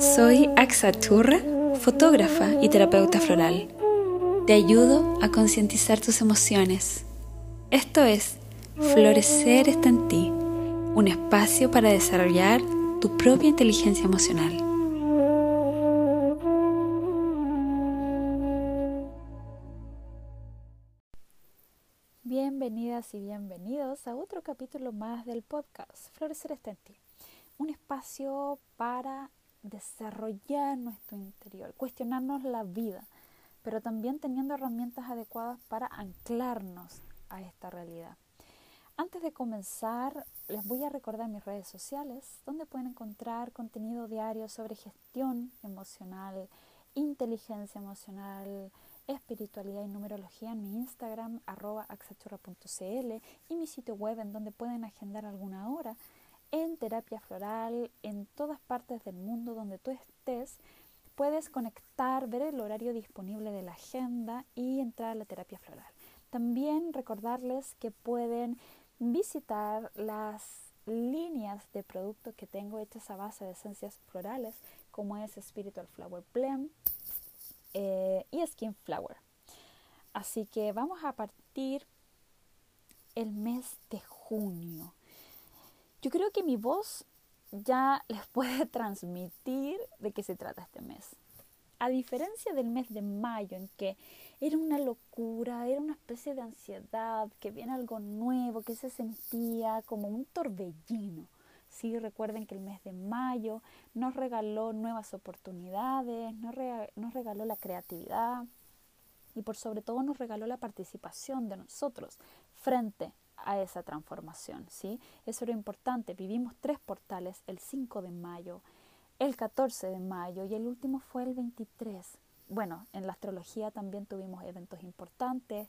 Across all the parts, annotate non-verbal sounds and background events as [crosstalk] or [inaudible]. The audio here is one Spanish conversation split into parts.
Soy Axa Churra, fotógrafa y terapeuta floral. Te ayudo a concientizar tus emociones. Esto es Florecer está en ti, un espacio para desarrollar tu propia inteligencia emocional. Bienvenidas y bienvenidos a otro capítulo más del podcast Florecer está en ti, un espacio para desarrollar nuestro interior, cuestionarnos la vida, pero también teniendo herramientas adecuadas para anclarnos a esta realidad. Antes de comenzar, les voy a recordar mis redes sociales, donde pueden encontrar contenido diario sobre gestión emocional, inteligencia emocional, espiritualidad y numerología en mi Instagram, arroba y mi sitio web en donde pueden agendar alguna hora en terapia floral, en todas partes del mundo donde tú estés, puedes conectar, ver el horario disponible de la agenda y entrar a la terapia floral. También recordarles que pueden visitar las líneas de productos que tengo hechas a base de esencias florales, como es Spiritual Flower Blend eh, y Skin Flower. Así que vamos a partir el mes de junio. Yo creo que mi voz ya les [laughs] puede transmitir de qué se trata este mes. A diferencia del mes de mayo, en que era una locura, era una especie de ansiedad, que viene algo nuevo, que se sentía como un torbellino. Sí, recuerden que el mes de mayo nos regaló nuevas oportunidades, nos, nos regaló la creatividad y por sobre todo nos regaló la participación de nosotros frente a esa transformación, ¿sí? Eso era importante. Vivimos tres portales, el 5 de mayo, el 14 de mayo y el último fue el 23. Bueno, en la astrología también tuvimos eventos importantes,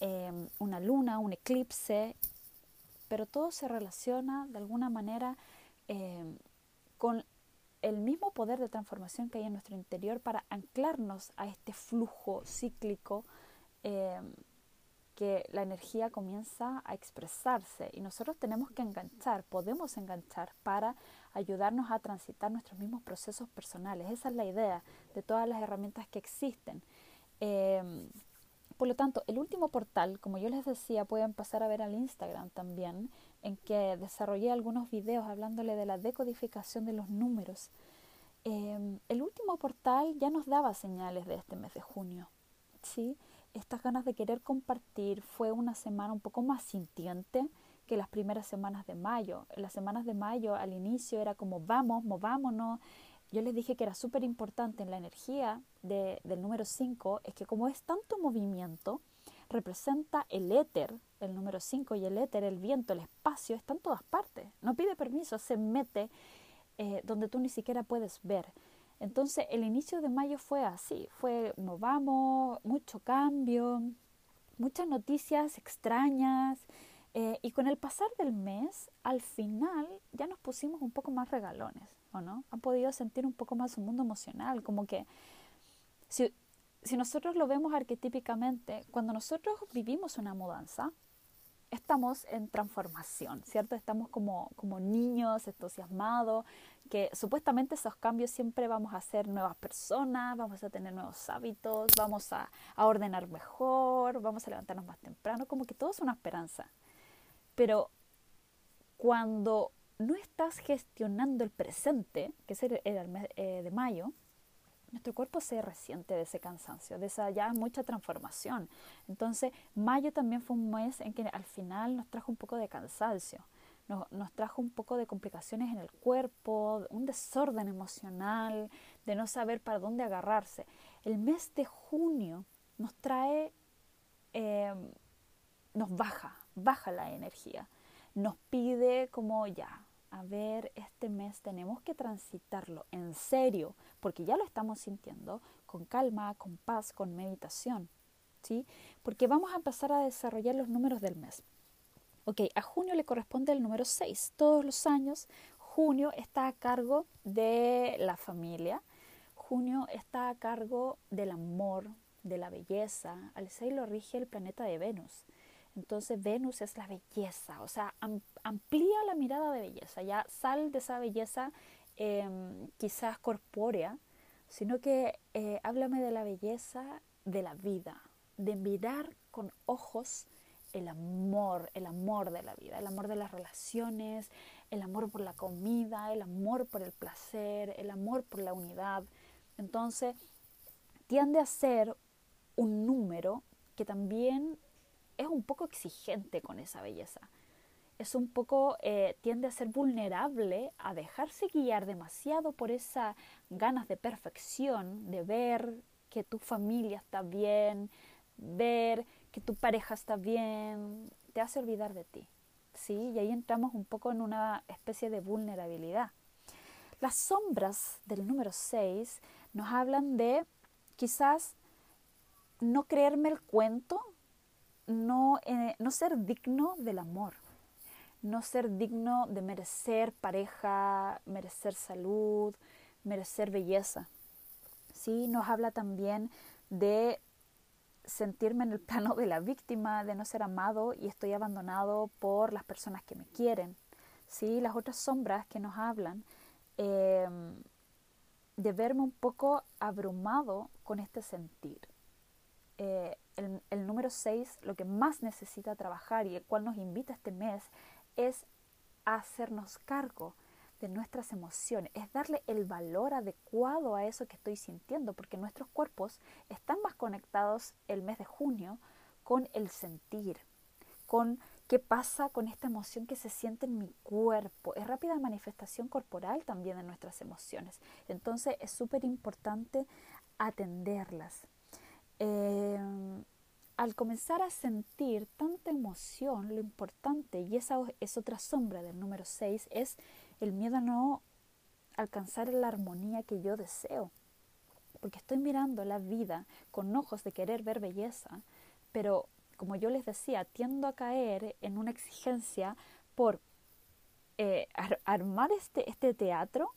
em, una luna, un eclipse, pero todo se relaciona de alguna manera em, con el mismo poder de transformación que hay en nuestro interior para anclarnos a este flujo cíclico em, que la energía comienza a expresarse y nosotros tenemos que enganchar, podemos enganchar para ayudarnos a transitar nuestros mismos procesos personales. Esa es la idea de todas las herramientas que existen. Em, por lo tanto, el último portal, como yo les decía, pueden pasar a ver al Instagram también, en que desarrollé algunos videos hablándole de la decodificación de los números. Em, el último portal ya nos daba señales de este mes de junio. ¿sí? Estas ganas de querer compartir fue una semana un poco más sintiente que las primeras semanas de mayo. En las semanas de mayo al inicio era como vamos, movámonos. Yo les dije que era súper importante en la energía de, del número 5, es que como es tanto movimiento, representa el éter, el número 5 y el éter, el viento, el espacio, está en todas partes. No pide permiso, se mete eh, donde tú ni siquiera puedes ver. Entonces el inicio de mayo fue así, fue nos vamos, mucho cambio, muchas noticias extrañas eh, y con el pasar del mes, al final ya nos pusimos un poco más regalones, ¿o no? Han podido sentir un poco más su mundo emocional, como que si, si nosotros lo vemos arquetípicamente, cuando nosotros vivimos una mudanza, estamos en transformación, ¿cierto? Estamos como, como niños entusiasmados, que supuestamente esos cambios siempre vamos a ser nuevas personas, vamos a tener nuevos hábitos, vamos a, a ordenar mejor, vamos a levantarnos más temprano, como que todo es una esperanza. Pero cuando no estás gestionando el presente, que era el mes eh, de mayo, nuestro cuerpo se resiente de ese cansancio, de esa ya mucha transformación. Entonces, mayo también fue un mes en que al final nos trajo un poco de cansancio, nos, nos trajo un poco de complicaciones en el cuerpo, un desorden emocional, de no saber para dónde agarrarse. El mes de junio nos trae, eh, nos baja, baja la energía, nos pide como ya, a ver, este mes tenemos que transitarlo en serio, porque ya lo estamos sintiendo, con calma, con paz, con meditación, ¿sí? Porque vamos a empezar a desarrollar los números del mes. Ok, a junio le corresponde el número 6. Todos los años, junio está a cargo de la familia, junio está a cargo del amor, de la belleza. Al 6 lo rige el planeta de Venus. Entonces Venus es la belleza, o sea, amplía la mirada de belleza, ya sal de esa belleza em, quizás corpórea, sino que eh, háblame de la belleza de la vida, de mirar con ojos el amor, el amor de la vida, el amor de las relaciones, el amor por la comida, el amor por el placer, el amor por la unidad. Entonces, tiende a ser un número que también es un poco exigente con esa belleza. Es un poco, eh, tiende a ser vulnerable a dejarse guiar demasiado por esas ganas de perfección, de ver que tu familia está bien, ver que tu pareja está bien, te hace olvidar de ti. ¿sí? Y ahí entramos un poco en una especie de vulnerabilidad. Las sombras del número 6 nos hablan de quizás no creerme el cuento, no, eh, no ser digno del amor, no ser digno de merecer pareja, merecer salud, merecer belleza. ¿sí? Nos habla también de sentirme en el plano de la víctima, de no ser amado y estoy abandonado por las personas que me quieren. ¿sí? Las otras sombras que nos hablan em, de verme un poco abrumado con este sentir. Eh, el, número 6, lo que más necesita trabajar y el cual nos invita este mes es hacernos cargo de nuestras emociones, es darle el valor adecuado a eso que estoy sintiendo, porque nuestros cuerpos están más conectados el mes de junio con el sentir, con qué pasa con esta emoción que se siente en mi cuerpo. Es rápida manifestación corporal también de nuestras emociones. Entonces es súper importante atenderlas. Eh, al comenzar a sentir tanta emoción, lo importante, y esa es otra sombra del número 6, es el miedo a no alcanzar la armonía que yo deseo. Porque estoy mirando la vida con ojos de querer ver belleza, pero como yo les decía, tiendo a caer en una exigencia por eh, armar este, este teatro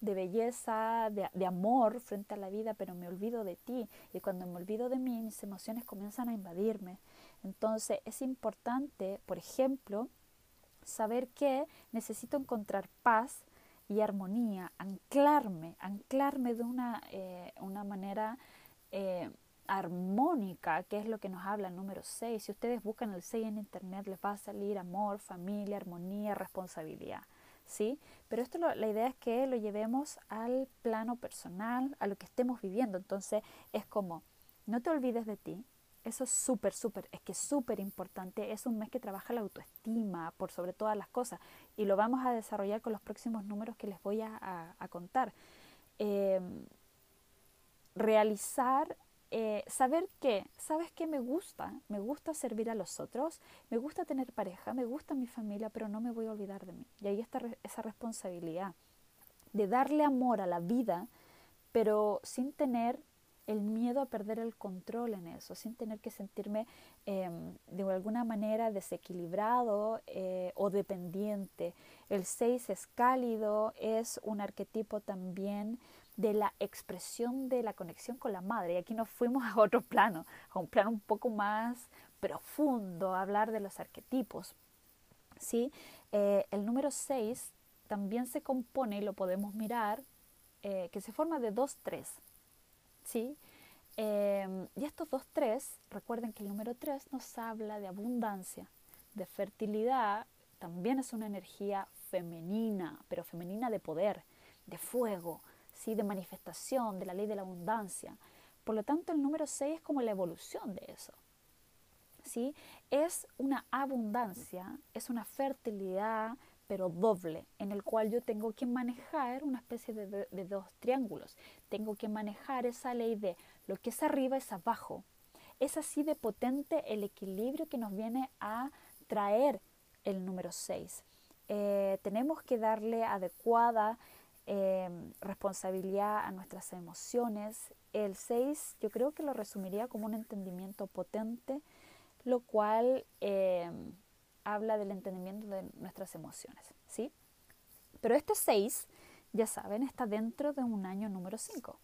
de belleza, de, de, amor frente a la vida, pero me olvido de ti. Y cuando me olvido de mí, mis emociones comienzan a invadirme. Entonces es importante, por ejemplo, saber que necesito encontrar paz y armonía, anclarme, anclarme de una, eh, una manera eh, armónica, que es lo que nos habla el número 6. Si ustedes buscan el 6 en internet, les va a salir amor, familia, armonía, responsabilidad. ¿Sí? Pero esto la idea es que lo llevemos al plano personal, a lo que estemos viviendo. Entonces es como, no te olvides de ti, eso es súper, súper, es que es súper importante. Es un mes que trabaja la autoestima por sobre todas las cosas y lo vamos a desarrollar con los próximos números que les voy a, contar. Em, realizar, eh, saber que, ¿sabes qué me gusta? Me gusta servir a los otros, me gusta tener pareja, me gusta mi familia, pero no me voy a olvidar de mí. Y ahí está esa responsabilidad de darle amor a la vida, pero sin tener el miedo a perder el control en eso, sin tener que sentirme em, de alguna manera desequilibrado eh, o dependiente. El 6 es cálido, es un arquetipo también de la expresión de la conexión con la madre. Y aquí nos fuimos a otro plano, a un plano un poco más profundo, a hablar de los arquetipos. ¿sí? Eh, el número 6 también se compone, y lo podemos mirar, eh, que se forma de dos tres. ¿sí? Em, y estos dos tres, recuerden que el número tres nos habla de abundancia, de fertilidad, también es una energía femenina, pero femenina de poder, de fuego, ¿sí? de manifestación, de la ley de la abundancia. Por lo tanto, el número 6 es como la evolución de eso. ¿sí? Es una abundancia, es una fertilidad, pero doble, en el cual yo tengo que manejar una especie de, dos triángulos. Tengo que manejar esa ley de lo que es arriba es abajo. Es así de potente el equilibrio que nos viene a traer el número 6. Eh, tenemos que darle adecuada eh, responsabilidad a nuestras emociones. El 6 yo creo que lo resumiría como un entendimiento potente, lo cual eh, habla del entendimiento de nuestras emociones, ¿sí? Pero este 6, ya saben, está dentro de un año número 5.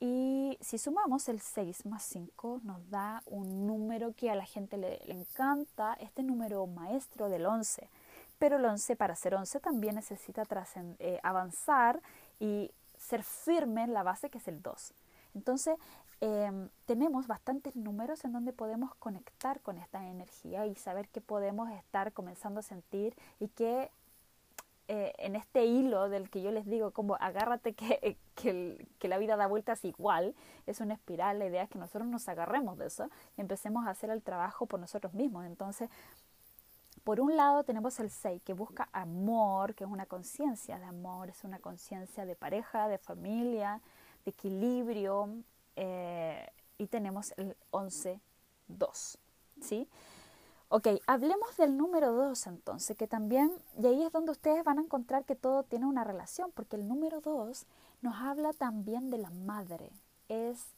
Y si sumamos el 6 más 5 nos da un número que a la gente le, le encanta, este número maestro del 11. Pero el 11 para ser 11 también necesita eh, avanzar y ser firme en la base que es el 2. Entonces, em, tenemos bastantes números en donde podemos conectar con esta energía y saber que podemos estar comenzando a sentir y que eh, en este hilo del que yo les digo, como agárrate que, que, que, la vida da vueltas igual, es una espiral, la idea es que nosotros nos agarremos de eso y empecemos a hacer el trabajo por nosotros mismos. Entonces, por un lado tenemos el 6 que busca amor, que es una conciencia de amor, es una conciencia de pareja, de familia, de equilibrio, eh, y tenemos el 11, 2, ¿sí? Ok, hablemos del número 2 entonces, que también, y ahí es donde ustedes van a encontrar que todo tiene una relación, porque el número 2 nos habla también de la madre. Es,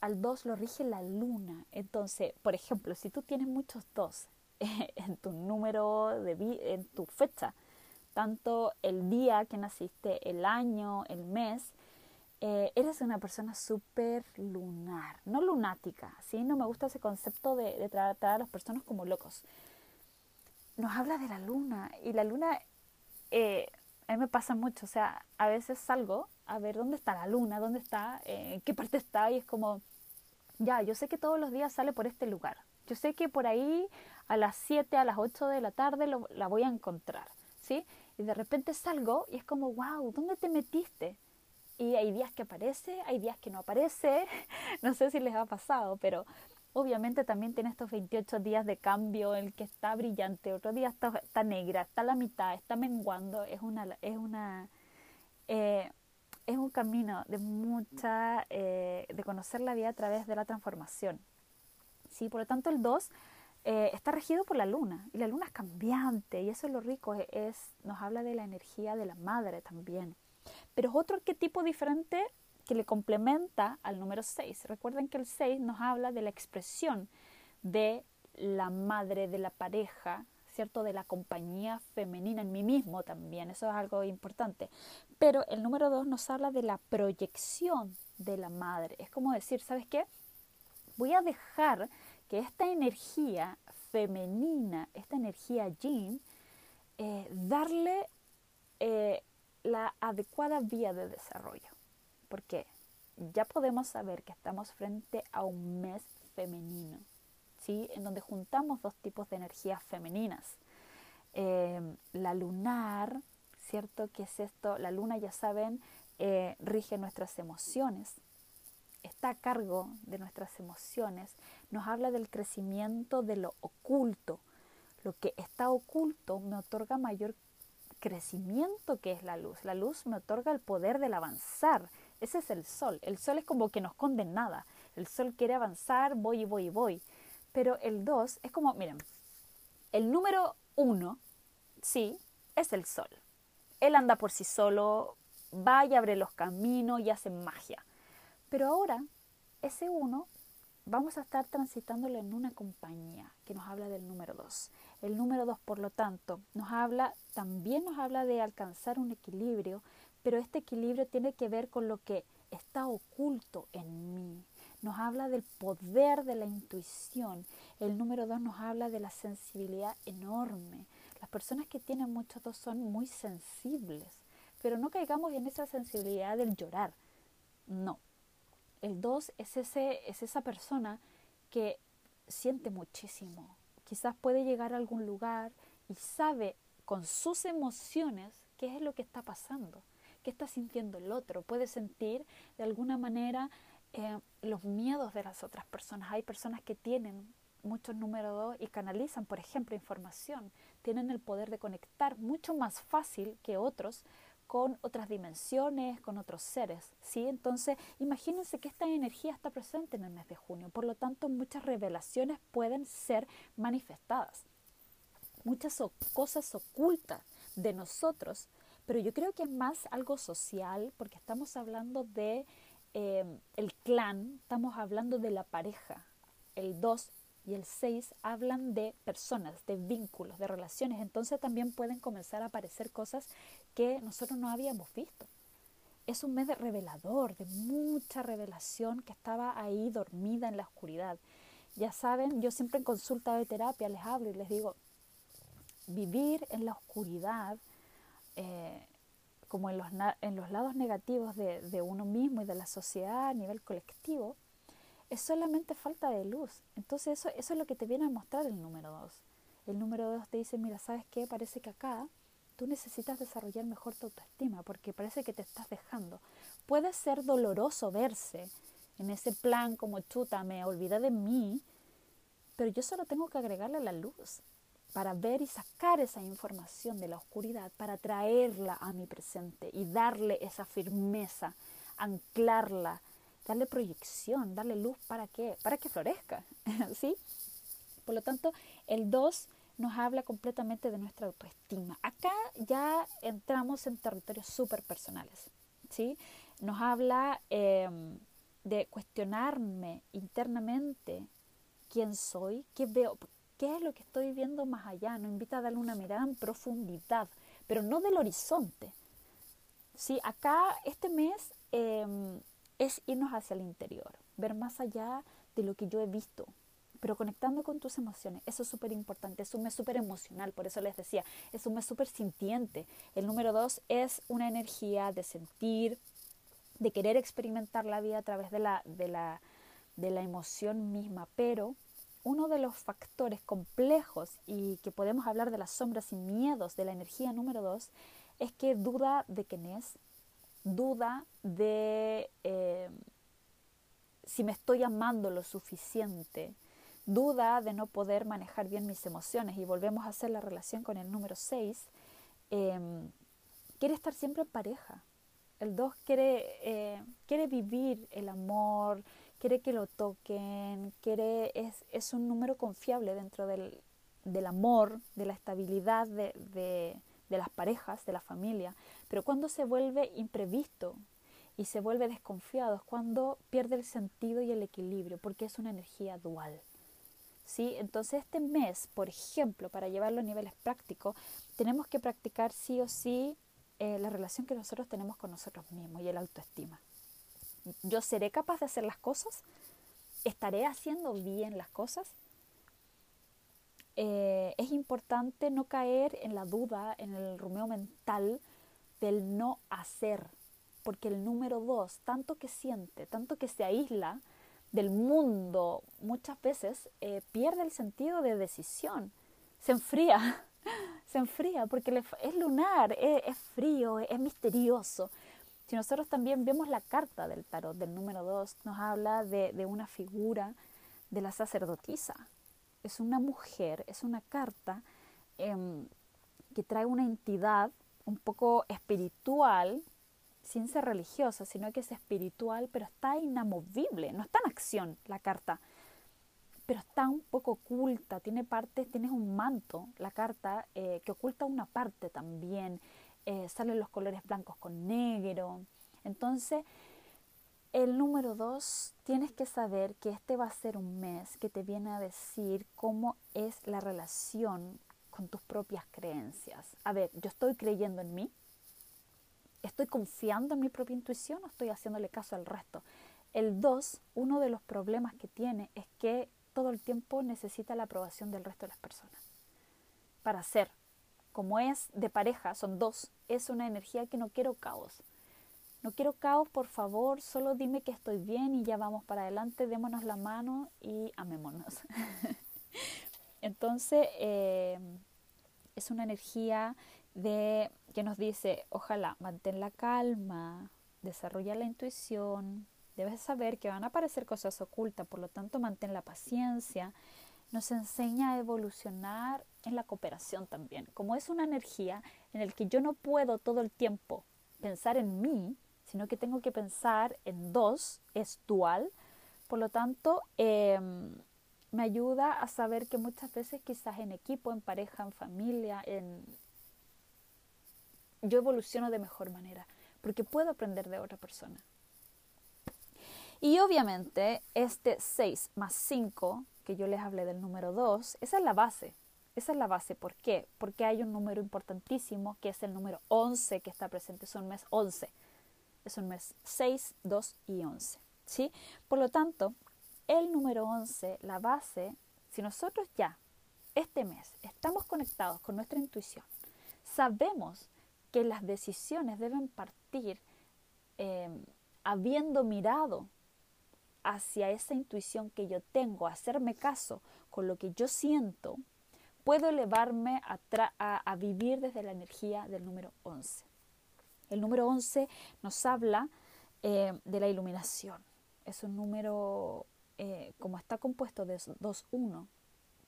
al 2 lo rige la luna. Entonces, por ejemplo, si tú tienes muchos 2 [laughs] en tu número de en tu fecha, tanto el día que naciste, el año, el mes, eh, eres una persona súper lunar, no lunática, ¿sí? No me gusta ese concepto de, tratar a las personas como locos. Nos habla de la luna y la luna eh, a mí me pasa mucho, o sea, a veces salgo a ver dónde está la luna, dónde está, eh, en qué parte está y es como, ya, yo sé que todos los días sale por este lugar, yo sé que por ahí a las 7, a las 8 de la tarde la voy a encontrar, ¿sí? Y de repente salgo y es como, wow, ¿dónde te metiste? y hay días que aparece, hay días que no aparece, [laughs] no sé si les ha pasado, pero obviamente también tiene estos 28 días de cambio, el que está brillante, otro día está, negra, está la mitad, está menguando, es una, es una, eh, es un camino de mucha, eh, de conocer la vida a través de la transformación. ¿Sí? Por lo tanto, el 2 eh, está regido por la luna y la luna es cambiante y eso es lo rico, es, nos habla de la energía de la madre también. Pero es otro arquetipo diferente que le complementa al número 6. Recuerden que el 6 nos habla de la expresión de la madre, de la pareja, ¿cierto? De la compañía femenina en mí mismo también, eso es algo importante. Pero el número 2 nos habla de la proyección de la madre. Es como decir, ¿sabes qué? Voy a dejar que esta energía femenina, esta energía yin, eh, darle eh, la adecuada vía de desarrollo. Porque ya podemos saber que estamos frente a un mes femenino, ¿sí? en donde juntamos dos tipos de energías femeninas. Eh, la lunar, ¿cierto? ¿Qué es esto? La luna, ya saben, eh, rige nuestras emociones, está a cargo de nuestras emociones, nos habla del crecimiento de lo oculto. Lo que está oculto me otorga mayor crecimiento que es la luz. La luz me otorga el poder del avanzar. Ese es el sol. El sol es como que no esconde nada. El sol quiere avanzar, voy y voy y voy. Pero el 2 es como, miren, el número 1, sí, es el sol. Él anda por sí solo, va y abre los caminos y hace magia. Pero ahora, ese 1 vamos a estar transitándolo en una compañía que nos habla del número 2. El número 2, por lo tanto, nos habla, también nos habla de alcanzar un equilibrio, pero este equilibrio tiene que ver con lo que está oculto en mí. Nos habla del poder de la intuición. El número 2 nos habla de la sensibilidad enorme. Las personas que tienen muchos dos son muy sensibles, pero no caigamos en esa sensibilidad del llorar. No, el 2 es, ese, es esa persona que siente muchísimo. Quizás puede llegar a algún lugar y sabe con sus emociones qué es lo que está pasando, qué está sintiendo el otro. Puede sentir de alguna manera eh, los miedos de las otras personas. Hay personas que tienen muchos número 2 y canalizan, por ejemplo, información. Tienen el poder de conectar mucho más fácil que otros con otras dimensiones, con otros seres, ¿sí? Entonces, imagínense que esta energía está presente en el mes de junio, por lo tanto, muchas revelaciones pueden ser manifestadas, muchas cosas ocultas de nosotros, pero yo creo que es más algo social, porque estamos hablando de eh, el clan, estamos hablando de la pareja, el dos y el 6 hablan de personas, de vínculos, de relaciones. Entonces también pueden comenzar a aparecer cosas que nosotros no habíamos visto. Es un mes de revelador, de mucha revelación que estaba ahí dormida en la oscuridad. Ya saben, yo siempre en consulta de terapia les hablo y les digo, vivir en la oscuridad, eh, como en los, en los lados negativos de, de, uno mismo y de la sociedad a nivel colectivo, es solamente falta de luz. Entonces eso, eso es lo que te viene a mostrar el número 2. El número 2 te dice, mira, ¿sabes qué? Parece que acá tú necesitas desarrollar mejor tu autoestima porque parece que te estás dejando. Puede ser doloroso verse en ese plan como chuta, me olvidé de mí, pero yo solo tengo que agregarle la luz para ver y sacar esa información de la oscuridad, para traerla a mi presente y darle esa firmeza, anclarla, darle proyección, darle luz para qué, para que florezca, [laughs] ¿sí? Por lo tanto, el 2 nos habla completamente de nuestra autoestima. Acá ya entramos en territorios súper personales, ¿sí? Nos habla em, de cuestionarme internamente quién soy, qué veo, qué es lo que estoy viendo más allá. Nos invita a darle una mirada en profundidad, pero no del horizonte. ¿sí? Acá este mes em, es irnos hacia el interior, ver más allá de lo que yo he visto, pero conectando con tus emociones. Eso es súper importante, es un mes súper emocional, por eso les decía, es un mes súper sintiente. El número dos es una energía de sentir, de querer experimentar la vida a través de la, de la, de la emoción misma, pero uno de los factores complejos y que podemos hablar de las sombras y miedos de la energía número dos es que duda de quién es, duda de eh, si me estoy amando lo suficiente, duda de no poder manejar bien mis emociones y volvemos a hacer la relación con el número 6, em, quiere estar siempre en pareja. El 2 quiere, eh, quiere vivir el amor, quiere que lo toquen, quiere, es, es un número confiable dentro del, del amor, de la estabilidad de, de, de las parejas, de la familia. Pero cuando se vuelve imprevisto y se vuelve desconfiado es cuando pierde el sentido y el equilibrio, porque es una energía dual. ¿sí? Entonces este mes, por ejemplo, para llevarlo a niveles prácticos, tenemos que practicar sí o sí eh, la relación que nosotros tenemos con nosotros mismos y el autoestima. ¿Yo seré capaz de hacer las cosas? ¿Estaré haciendo bien las cosas? Eh, es importante no caer en la duda, en el rumeo mental del no hacer, porque el número dos, tanto que siente, tanto que se aísla, del mundo muchas veces eh, pierde el sentido de decisión, se enfría, [laughs] se enfría porque es lunar, es, frío, es, misterioso. Si nosotros también vemos la carta del tarot del número 2, nos habla de, de una figura de la sacerdotisa. Es una mujer, es una carta em, que trae una entidad un poco espiritual, sin ser religiosa, sino que es espiritual, pero está inamovible, no está en acción la carta, pero está un poco oculta, tiene partes, tienes un manto, la carta, eh, que oculta una parte también, eh, salen los colores blancos con negro. Entonces, el número dos, tienes que saber que este va a ser un mes que te viene a decir cómo es la relación con tus propias creencias. A ver, yo estoy creyendo en mí, ¿Estoy confiando en mi propia intuición o estoy haciéndole caso al resto? El 2, uno de los problemas que tiene es que todo el tiempo necesita la aprobación del resto de las personas. Para ser, como es de pareja, son dos, es una energía que no quiero caos. No quiero caos, por favor, solo dime que estoy bien y ya vamos para adelante, démonos la mano y amémonos. [laughs] Entonces, eh, es una energía de que nos dice, ojalá, mantén la calma, desarrolla la intuición, debes saber que van a aparecer cosas ocultas, por lo tanto mantén la paciencia, nos enseña a evolucionar en la cooperación también. Como es una energía en la que yo no puedo todo el tiempo pensar en mí, sino que tengo que pensar en dos, es dual, por lo tanto, em, me ayuda a saber que muchas veces quizás en equipo, en pareja, en familia, en, yo evoluciono de mejor manera, porque puedo aprender de otra persona. Y obviamente este 6 más 5, que yo les hablé del número 2, esa es la base. Esa es la base. ¿Por qué? Porque hay un número importantísimo que es el número 11 que está presente. Es un mes 11. Es un mes 6, 2 y 11. ¿sí? Por lo tanto, el número 11, la base, si nosotros ya este mes estamos conectados con nuestra intuición, sabemos que las decisiones deben partir eh, habiendo mirado hacia esa intuición que yo tengo, hacerme caso con lo que yo siento, puedo elevarme a, vivir desde la energía del número 11. El número 11 nos habla eh, de la iluminación. Es un número, eh, como está compuesto de 2-1,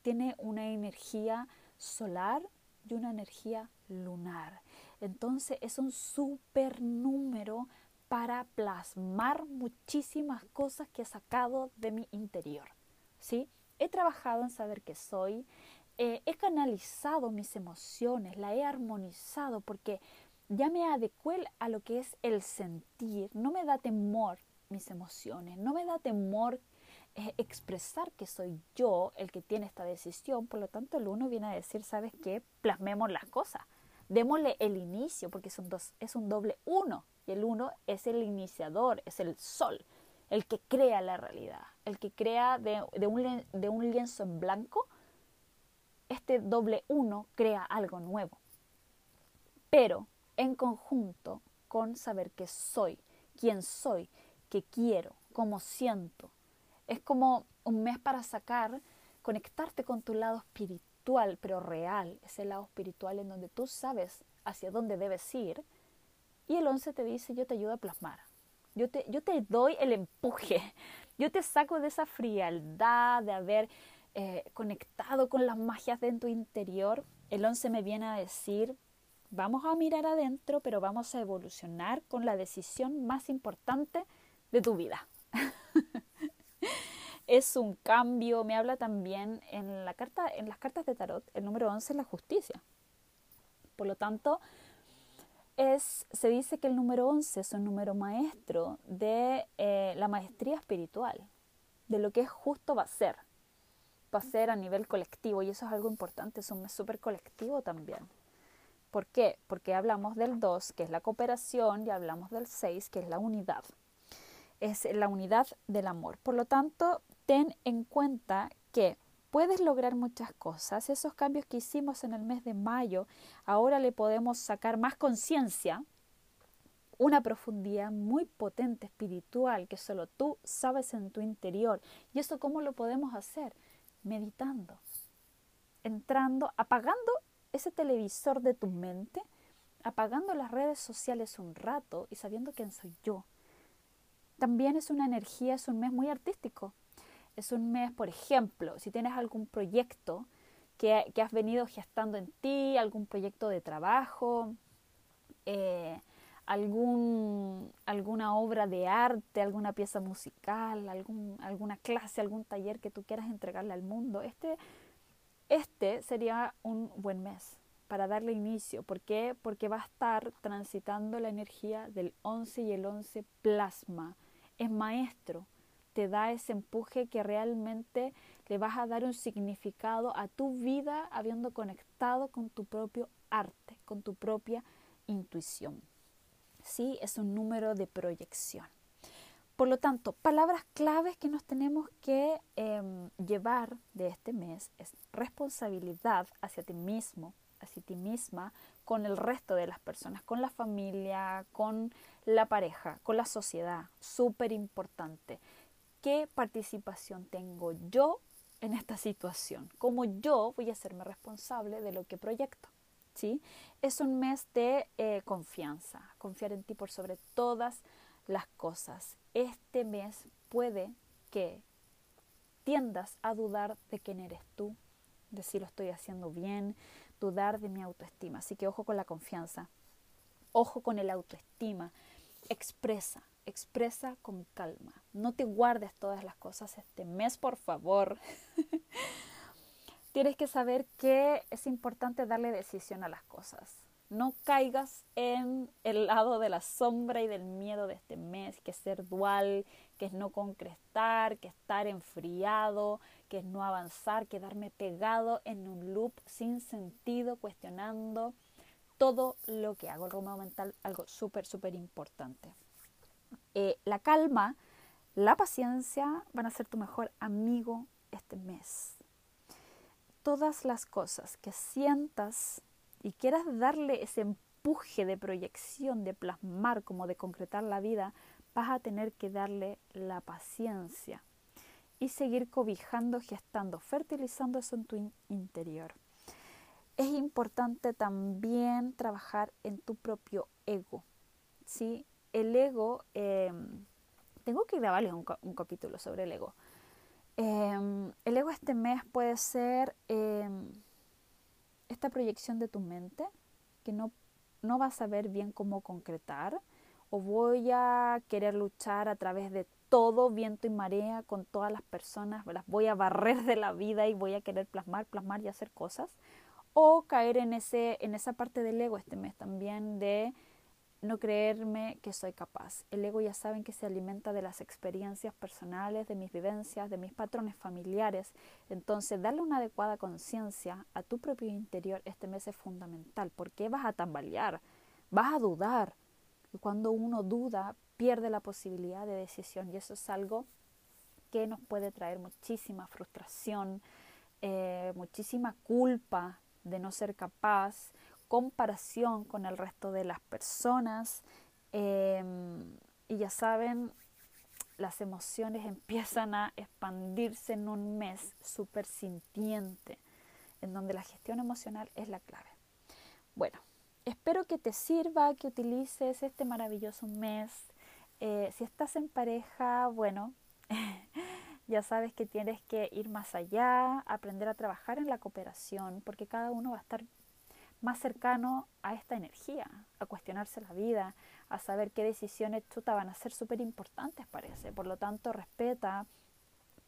tiene una energía solar y una energía lunar. Entonces es un super número para plasmar muchísimas cosas que he sacado de mi interior. ¿sí? He trabajado en saber que soy, eh, he canalizado mis emociones, la he armonizado porque ya me adecué a lo que es el sentir. No me da temor mis emociones, no me da temor eh, expresar que soy yo el que tiene esta decisión. Por lo tanto, el uno viene a decir, ¿sabes qué? Plasmemos las cosas. Démosle el inicio porque es un, dos, es un doble uno. Y el uno es el iniciador, es el sol, el que crea la realidad, el que crea de, un, de un lienzo en blanco este doble uno crea algo nuevo. Pero en conjunto con saber que soy, quién soy, qué quiero, cómo siento. Es como un mes para sacar, conectarte con tu lado espiritual, pero real, ese lado espiritual en donde tú sabes hacia dónde debes ir. Y el 11 te dice, yo te ayudo a plasmar. Yo te, yo te doy el empuje. Yo te saco de esa frialdad de haber eh, conectado con las magias de tu interior, el 11 me viene a decir, vamos a mirar adentro, pero vamos a evolucionar con la decisión más importante de tu vida. [laughs] es un cambio, me habla también en, la carta, en las cartas de tarot, el número 11 es la justicia. Por lo tanto, es, se dice que el número 11 es un número maestro de eh, la maestría espiritual, de lo que es justo va a ser va a ser a nivel colectivo y eso es algo importante, es un mes súper colectivo también. ¿Por qué? Porque hablamos del 2, que es la cooperación, y hablamos del 6, que es la unidad. Es la unidad del amor. Por lo tanto, ten en cuenta que puedes lograr muchas cosas. Esos cambios que hicimos en el mes de mayo, ahora le podemos sacar más conciencia, una profundidad muy potente espiritual que solo tú sabes en tu interior. ¿Y eso cómo lo podemos hacer? meditando, entrando, apagando ese televisor de tu mente, apagando las redes sociales un rato y sabiendo quién soy yo. También es una energía, es un mes muy artístico. Es un mes, por ejemplo, si tienes algún proyecto que, que has venido gestando en ti, algún proyecto de trabajo, eh, algún, alguna obra de arte, alguna pieza musical, algún, alguna clase, algún taller que tú quieras entregarle al mundo. Este, este sería un buen mes para darle inicio. ¿Por qué? Porque va a estar transitando la energía del 11 y el 11 plasma. Es maestro, te da ese empuje que realmente le vas a dar un significado a tu vida habiendo conectado con tu propio arte, con tu propia intuición. ¿sí? Es un número de proyección. Por lo tanto, palabras claves que nos tenemos que em, llevar de este mes es responsabilidad hacia ti mismo, hacia ti misma, con el resto de las personas, con la familia, con la pareja, con la sociedad. Súper importante. ¿Qué participación tengo yo en esta situación? ¿Cómo yo voy a hacerme responsable de lo que proyecto? ¿sí? Es un mes de eh, confianza, confiar en ti por sobre todas las cosas. Este mes puede que tiendas a dudar de quién eres tú, de si lo estoy haciendo bien, dudar de mi autoestima. Así que ojo con la confianza, ojo con el autoestima. Expresa, expresa con calma. No te guardes todas las cosas este mes, por favor. [laughs] tienes que saber que es importante darle decisión a las cosas. No caigas en el lado de la sombra y del miedo de este mes, que ser dual, que es no concretar, que estar enfriado, que es no avanzar, quedarme pegado en un loop sin sentido, cuestionando todo lo que hago. El rumbo mental, algo súper, súper importante. Eh, la calma, la paciencia van a ser tu mejor amigo este mes todas las cosas que sientas y quieras darle ese empuje de proyección, de plasmar, como de concretar la vida, vas a tener que darle la paciencia y seguir cobijando, gestando, fertilizando eso en tu interior. Es importante también trabajar en tu propio ego. ¿sí? El ego, em, tengo que grabarles un, capítulo sobre el ego. Em, el ego este mes puede ser em, esta proyección de tu mente que no, no vas a ver bien cómo concretar o voy a querer luchar a través de todo viento y marea con todas las personas, las voy a barrer de la vida y voy a querer plasmar, plasmar y hacer cosas, o caer en, ese, en esa parte del ego este mes también de no creerme que soy capaz. El ego ya saben que se alimenta de las experiencias personales, de mis vivencias, de mis patrones familiares. Entonces, darle una adecuada conciencia a tu propio interior este mes es fundamental. porque vas a tambalear? Vas a dudar. Y cuando uno duda, pierde la posibilidad de decisión y eso es algo que nos puede traer muchísima frustración, eh, muchísima culpa de no ser capaz, comparación con el resto de las personas em, y ya saben, las emociones [laughs] empiezan a expandirse en un mes súper sintiente, en donde la gestión emocional es la clave. Bueno, espero que te sirva, que utilices este maravilloso mes. Eh, si estás en pareja, bueno, [laughs] ya sabes que tienes que ir más allá, aprender a trabajar en la cooperación, porque cada uno va a estar más cercano a esta energía, a cuestionarse la vida, a saber qué decisiones chuta van a ser súper importantes, parece. Por lo tanto, respeta,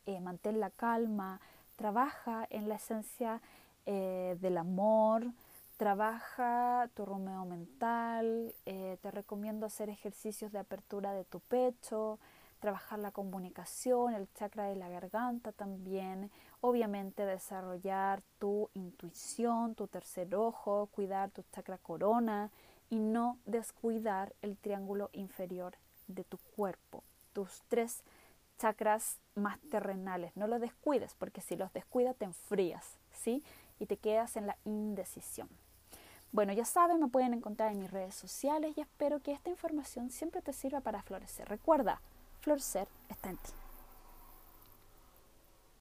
eh, mantén la calma, trabaja en la esencia eh, del amor, trabaja tu rumeo mental, eh, te recomiendo hacer ejercicios de apertura de tu pecho, trabajar la comunicación, el chakra de la garganta también, obviamente desarrollar tu intuición, tu tercer ojo, cuidar tu chakra corona y no descuidar el triángulo inferior de tu cuerpo, tus tres chakras más terrenales. No los descuides porque si los descuidas te enfrías, ¿sí? Y te quedas en la indecisión. Bueno, ya saben, me pueden encontrar en mis redes sociales y espero que esta información siempre te sirva para florecer. Recuerda, florecer está en ti.